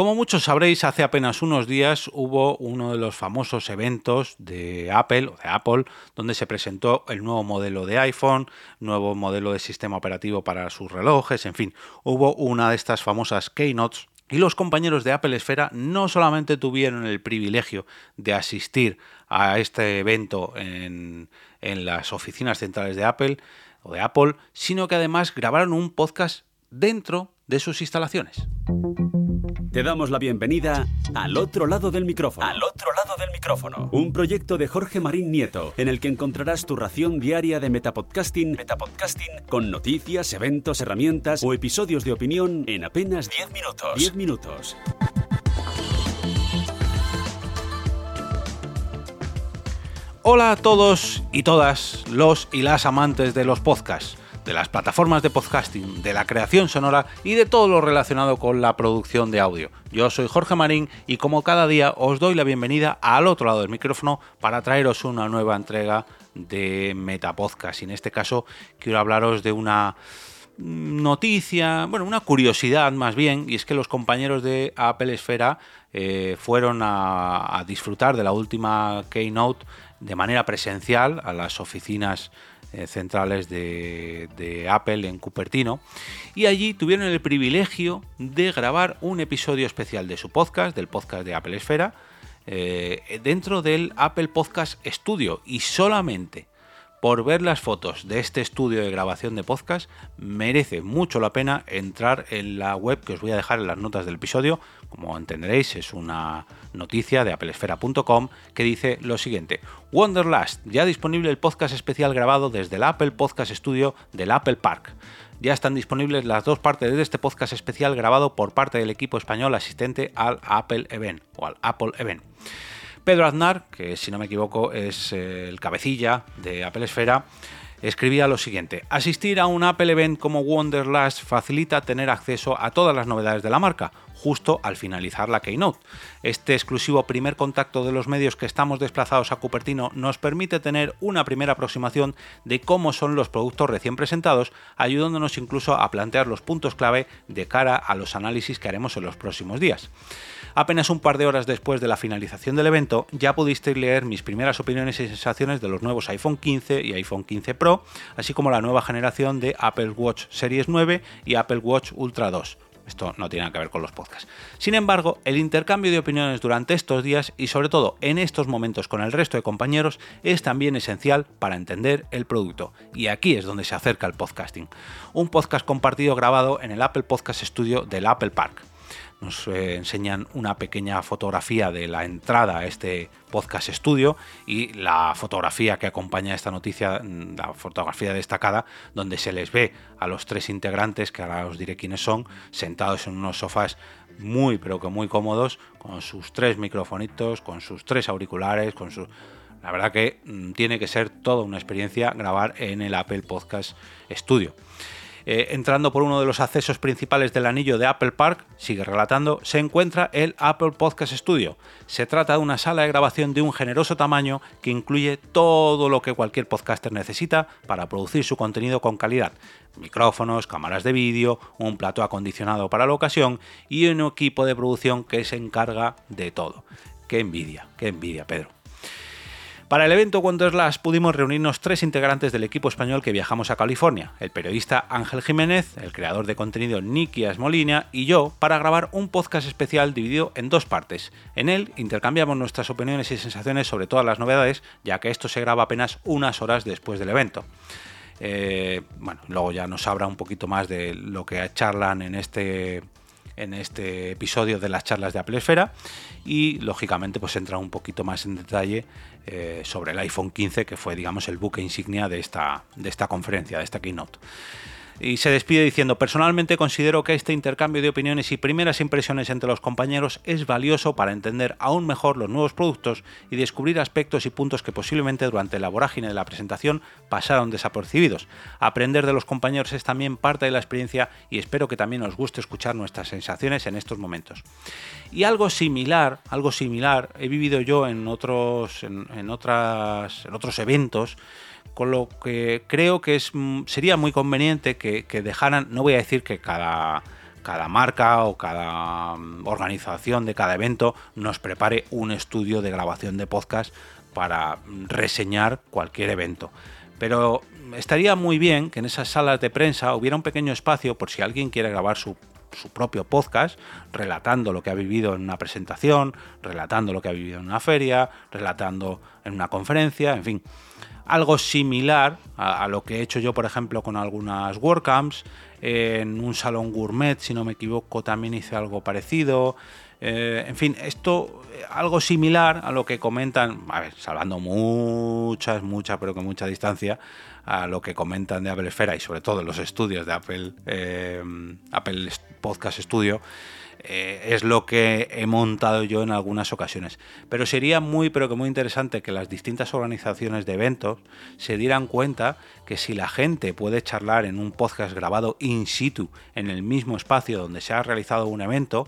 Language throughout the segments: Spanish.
Como muchos sabréis, hace apenas unos días hubo uno de los famosos eventos de Apple o de Apple, donde se presentó el nuevo modelo de iPhone, nuevo modelo de sistema operativo para sus relojes, en fin, hubo una de estas famosas keynotes. Y los compañeros de Apple Esfera no solamente tuvieron el privilegio de asistir a este evento en, en, las oficinas centrales de Apple o de Apple, sino que además grabaron un podcast dentro de sus instalaciones. Te damos la bienvenida al otro lado del micrófono. Al otro lado del micrófono. Un proyecto de Jorge Marín Nieto, en el que encontrarás tu ración diaria de metapodcasting, metapodcasting con noticias, eventos, herramientas o episodios de opinión en apenas 10 minutos. 10 minutos. Hola a todos y todas los y las amantes de los podcasts de las plataformas de podcasting, de la creación sonora y de todo lo relacionado con la producción de audio. Yo soy Jorge Marín y como cada día os doy la bienvenida al otro lado del micrófono para traeros una nueva entrega de Metapodcast. Y en este caso quiero hablaros de una noticia, bueno, una curiosidad más bien, y es que los compañeros de Apple Esfera eh, fueron a, disfrutar de la última Keynote de manera presencial a las oficinas eh, centrales de, Apple en Cupertino y allí tuvieron el privilegio de grabar un episodio especial de su podcast, del podcast de Apple Esfera, eh, dentro del Apple Podcast Studio y solamente por ver las fotos de este estudio de grabación de podcast, merece mucho la pena entrar en la web que os voy a dejar en las notas del episodio. Como entenderéis, es una noticia de applesfera.com que dice lo siguiente: Wonderlast, ya disponible el podcast especial grabado desde el Apple Podcast Studio del Apple Park. Ya están disponibles las dos partes de este podcast especial grabado por parte del equipo español asistente al Apple Event o al Apple Event. Pedro Aznar, que si no me equivoco es eh, el cabecilla de Apple Esfera, escribía lo siguiente: Asistir a un Apple Event como Wonderlust facilita tener acceso a todas las novedades de la marca, justo al finalizar la Keynote. Este exclusivo primer contacto de los medios que estamos desplazados a Cupertino nos permite tener una primera aproximación de cómo son los productos recién presentados, ayudándonos incluso a plantear los puntos clave de cara a los análisis que haremos en los próximos días. Apenas un par de horas después de la finalización del evento, ya pudisteis leer mis primeras opiniones y sensaciones de los nuevos iPhone 15 y iPhone 15 Pro, así como la nueva generación de Apple Watch Series 9 y Apple Watch Ultra 2. Esto no tiene nada que ver con los podcasts. Sin embargo, el intercambio de opiniones durante estos días y sobre todo en estos momentos con el resto de compañeros es también esencial para entender el producto. Y aquí es donde se acerca el podcasting. Un podcast compartido grabado en el Apple Podcast Studio del Apple Park nos eh, enseñan una pequeña fotografía de la entrada a este podcast estudio y la fotografía que acompaña esta noticia, mm, la fotografía destacada, donde se les ve a los tres integrantes, que ahora os diré quiénes son, sentados en unos sofás muy pero que muy cómodos, con sus tres microfonitos, con sus tres auriculares, con su... La verdad que mm, tiene que ser toda una experiencia grabar en el Apple Podcast Studio. Eh, entrando por uno de los accesos principales del anillo de Apple Park, sigue relatando, se encuentra el Apple Podcast Studio. Se trata de una sala de grabación de un generoso tamaño que incluye todo lo que cualquier podcaster necesita para producir su contenido con calidad. Micrófonos, cámaras de vídeo, un plato acondicionado para la ocasión y un equipo de producción que se encarga de todo. Qué envidia, qué envidia, Pedro. Para el evento Wonderlust pudimos reunirnos tres integrantes del equipo español que viajamos a California, el periodista Ángel Jiménez, el creador de contenido Nicky Asmolina y yo, para grabar un podcast especial dividido en dos partes. En él intercambiamos nuestras opiniones y sensaciones sobre todas las novedades, ya que esto se graba apenas unas horas después del evento. Eh, bueno, luego ya nos habla un poquito más de lo que charlan en este en este episodio de las charlas de Apple Esfera y lógicamente pues entra un poquito más en detalle eh, sobre el iPhone 15 que fue digamos el buque insignia de esta, de esta conferencia, de esta keynote y se despide diciendo, personalmente considero que este intercambio de opiniones y primeras impresiones entre los compañeros es valioso para entender aún mejor los nuevos productos y descubrir aspectos y puntos que posiblemente durante la vorágine de la presentación pasaron desapercibidos. Aprender de los compañeros es también parte de la experiencia y espero que también os guste escuchar nuestras sensaciones en estos momentos. Y algo similar, algo similar he vivido yo en otros, en, otras, en otros eventos con lo que creo que es, mm, sería muy conveniente que, dejaran, no voy a decir que cada, cada marca o cada mm, organización de cada evento nos prepare un estudio de grabación de podcast para reseñar cualquier evento. Pero estaría muy bien que en esas salas de prensa hubiera un pequeño espacio por si alguien quiere grabar su, propio podcast, relatando lo que ha vivido en una presentación, relatando lo que ha vivido en una feria, relatando en una conferencia, en fin. Algo similar a, lo que he hecho yo, por ejemplo, con algunas WordCamps, en un salón gourmet, si no me equivoco, también hice algo parecido. Eh, en fin, esto algo similar a lo que comentan, a ver, salvando muchas, muchas, pero con mucha distancia, a lo que comentan de Apple Esfera y sobre todo los estudios de Apple, eh, Apple Podcast Studio. es lo que he montado yo en algunas ocasiones. Pero sería muy, pero que muy interesante que las distintas organizaciones de eventos se dieran cuenta que si la gente puede charlar en un podcast grabado in situ, en el mismo espacio donde se ha realizado un evento,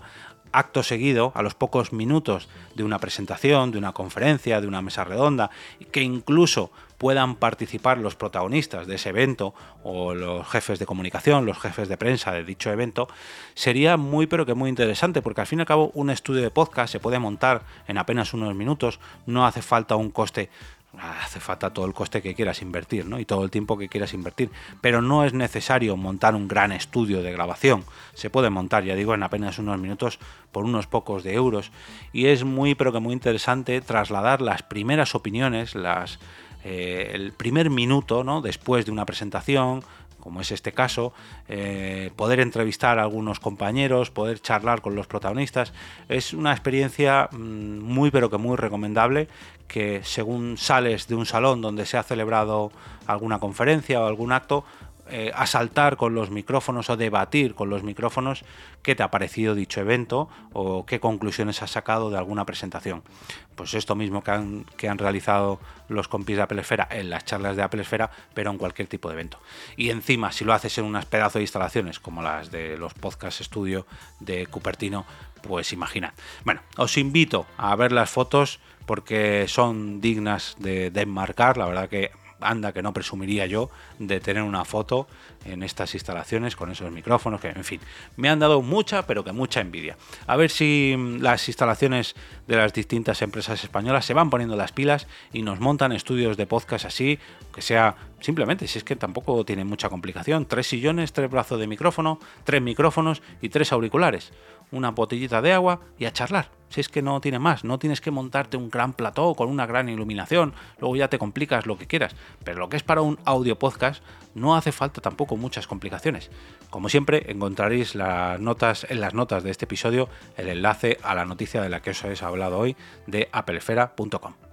acto seguido, a los pocos minutos de una presentación, de una conferencia, de una mesa redonda, que incluso puedan participar los protagonistas de ese evento o los jefes de comunicación, los jefes de prensa de dicho evento, sería muy pero que muy interesante porque al fin y al cabo un estudio de podcast se puede montar en apenas unos minutos, no hace falta un coste hace falta todo el coste que quieras invertir, ¿no? Y todo el tiempo que quieras invertir. Pero no es necesario montar un gran estudio de grabación. Se puede montar, ya digo, en apenas unos minutos por unos pocos de euros. Y es muy, pero que muy interesante trasladar las primeras opiniones, las, eh, el primer minuto, ¿no? Después de una presentación, como es este caso, eh, poder entrevistar a algunos compañeros, poder charlar con los protagonistas, es una experiencia mm, muy pero que muy recomendable que según sales de un salón donde se ha celebrado alguna conferencia o algún acto, eh, asaltar con los micrófonos o debatir con los micrófonos qué te ha parecido dicho evento o qué conclusiones has sacado de alguna presentación. Pues esto mismo que han, que han realizado los compis de Apple Esfera en las charlas de Apple Esfera, pero en cualquier tipo de evento. Y encima, si lo haces en unas pedazos de instalaciones como las de los podcast estudio de Cupertino, pues imagina. Bueno, os invito a ver las fotos porque son dignas de, de enmarcar, la verdad que anda que no presumiría yo de tener una foto en estas instalaciones con esos micrófonos, que en fin, me han dado mucha, pero que mucha envidia. A ver si mm, las instalaciones de las distintas empresas españolas se van poniendo las pilas y nos montan estudios de podcast así, que sea simplemente, si es que tampoco tiene mucha complicación, tres sillones, tres brazos de micrófono, tres micrófonos y tres auriculares una botellita de agua y a charlar. Si es que no tiene más, no tienes que montarte un gran plató con una gran iluminación, luego ya te complicas lo que quieras. Pero lo que es para un audio podcast no hace falta tampoco muchas complicaciones. Como siempre, encontraréis las notas, en las notas de este episodio el enlace a la noticia de la que os he hablado hoy de applefera.com.